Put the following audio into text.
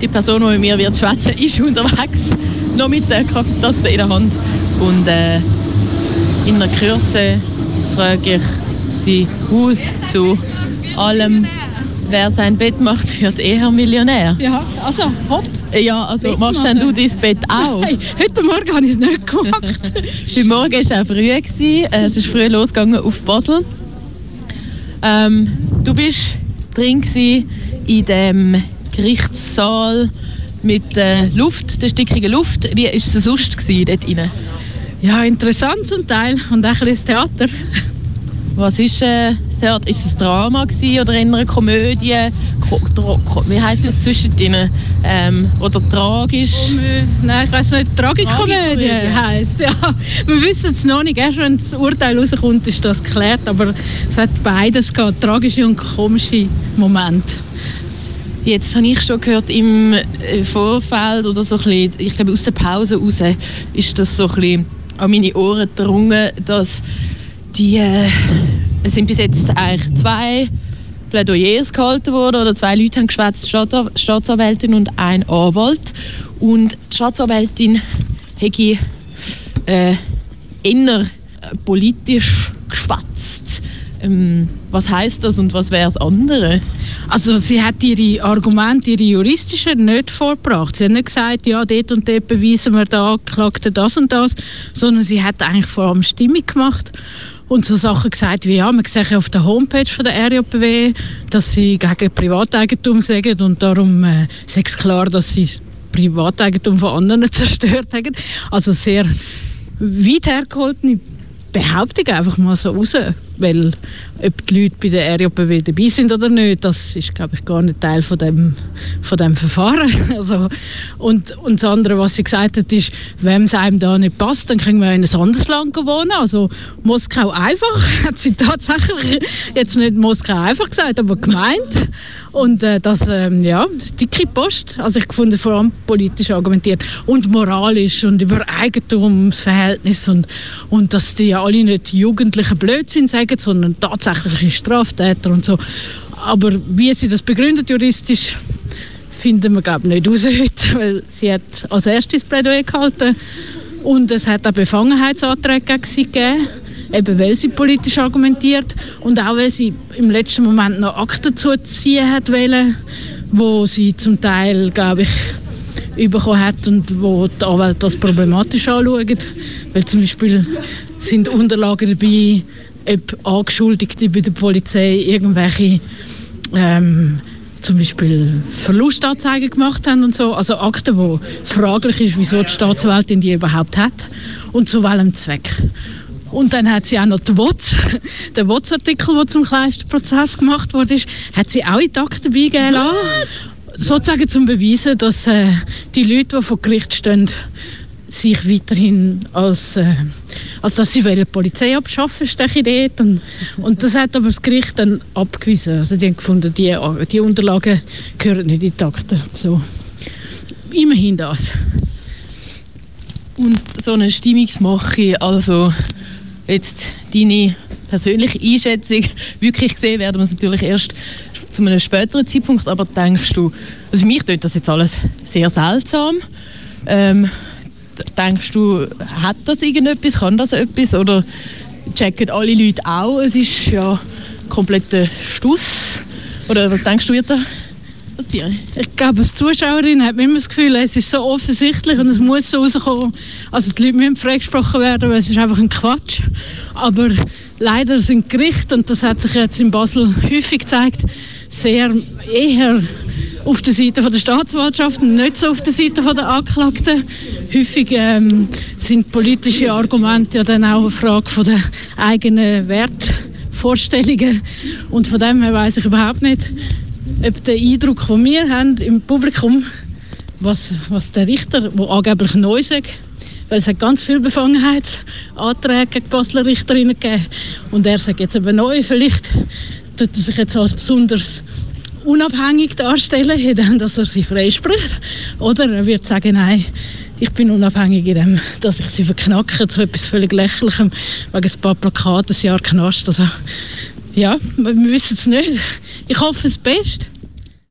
die Person, die mit mir wird schwätzen, ist unterwegs, noch mit der Kaffeetasse in der Hand. Und äh, in der Kürze frage ich sie aus zu allem, wer sein Bett macht, wird eher Millionär. Ja, also hopp. Ja, also machst denn du dein Bett auch? Nein, heute Morgen habe ich es nicht gemacht. Heute Morgen war es auch früh. Gewesen. Äh, Es ist früh losgegangen auf Basel. Ähm, du bist drin in dem Gerichtssaal mit äh, Luft, der stickigen Luft. Wie war es sonst gewesen, dort rein? ja, interessant zum Teil und auch ein bisschen Theater. Was ist äh, das Theater? Ist es ein Drama gewesen oder eine Komödie? Ko Ko wie heisst das zwischendrin? Ähm, oder tragisch? Komö- Nein, ich weiß nicht, Tragikomödie Tragikomödie. heisst. Ja, wir wissen es noch nicht. Erst wenn das Urteil rauskommt, ist das geklärt. Aber es hat beides gehabt, tragische und komische Momente. Jetzt habe ich schon gehört im äh, Vorfeld oder so ein bisschen, ich glaube aus der Pause raus, ist das so ein bisschen an meine Ohren gedrungen, dass die, äh, es sind bis jetzt eigentlich zwei Plädoyers gehalten worden oder zwei Leute haben geschwätzt, Staatsanwältin und ein Anwalt und die Staatsanwältin hätte äh, eher äh, politisch geschwätzt. Ähm, was heißt das und was wäre das andere? Also sie hat ihre Argumente, ihre juristischen, nicht vorgebracht. Sie hat nicht gesagt, ja, dort und dort beweisen wir der Angeklagten das und das, sondern sie hat eigentlich vor allem Stimmung gemacht und so Sachen gesagt wie, ja, man sieht ja auf der Homepage von der RJBW, dass sie gegen Privateigentum sagen und darum äh, sei klar, dass sie das Privateigentum von anderen zerstört haben. Also sehr weit hergeholtene Behauptung einfach mal so raus. Weil ob die Leute bei der RJBW dabei sind oder nicht, das ist, glaube ich, gar nicht Teil von dem, von dem Verfahren. Also, und, und das andere, was sie gesagt hat, ist, wenn es einem da nicht passt, dann können wir in ein anderes Land wohnen. Also Moskau einfach, hat sie tatsächlich jetzt nicht Moskau einfach gesagt, aber gemeint. Und äh, das, ähm, ja, dicke Post. Also ich fand vor allem politisch argumentiert und moralisch und über Eigentumsverhältnis und, und dass die ja alle nicht jugendliche Blödsinn sagen, sondern tatsächliche Straftäter und so. Aber wie sie das begründet juristisch, finden wir glaube ich nicht raus heute, weil sie hat als erstes Plädoyer gehalten und es hat auch Befangenheitsanträge gegen sie gegeben, eben weil sie politisch argumentiert und auch weil sie im letzten Moment noch Akten zuziehen hat wollen, wo sie zum Teil, glaube ich, bekommen hat und wo die Anwälte das problematisch anschauen. Weil zum Beispiel sind Unterlagen dabei, ob Angeschuldigte bei der Polizei irgendwelche ähm, zum Beispiel Verlustanzeigen gemacht haben und so. Also Akten, wo fraglich ist, wieso die Staatsanwältin die überhaupt hat und zu welchem Zweck. Und dann hat sie auch noch die WOTS, den WOTS-Artikel, der zum kleinsten Prozess gemacht wurde, hat sie auch in die Akten beigeben lassen. Sozusagen zum Beweisen, dass äh, die Leute, die vor Gericht stehen, sich weiterhin als, äh, als dass sie wollen, die Polizei abschaffen, ich dort. Und, und das hat aber das Gericht dann abgewiesen. Also die haben gefunden, die, die Unterlagen gehören nicht in die Akten. So. Immerhin das. Und so eine Stimmungsmache, also jetzt deine persönliche Einschätzung, wirklich gesehen werden wir es natürlich erst zu einem späteren Zeitpunkt, aber denkst du, also mich tut das jetzt alles sehr seltsam. Ähm, denkst du, hat das irgendetwas, kann das etwas oder checken alle Leute auch, es ist ja kompletter Stuss? Oder was denkst du, wird da? Ich glaube, als Zuschauerin hat man immer das Gefühl, es ist so offensichtlich und es muss so rauskommen. Also die Leute müssen freigesprochen werden, weil es ist einfach ein Quatsch. Aber leider sind Gerichte, und das hat sich jetzt in Basel häufig gezeigt, sehr eher auf der Seite der Staatsanwaltschaft und nicht so auf der Seite der Angeklagten. Häufig ähm, sind politische Argumente ja dann auch eine Frage der eigenen Wertvorstellungen. Und von dem her weiß ich überhaupt nicht, ob der Eindruck, den wir haben im Publikum, was, was der Richter, der angeblich neu sagt, weil es hat ganz viele Befangenheitsanträge gegen Basler Richterinnen gegeben und er sagt jetzt eben neu, vielleicht tut er sich jetzt als besonders unabhängig darstellen, indem dass er sie freispricht. Oder er wird sagen, nein, ich bin unabhängig in dem, dass ich sie verknacke, zu etwas völlig Lächerlichem, wegen ein paar Plakaten, ein Jahr Knast. Also, ja, wir wissen es nicht. Ich hoffe das Beste.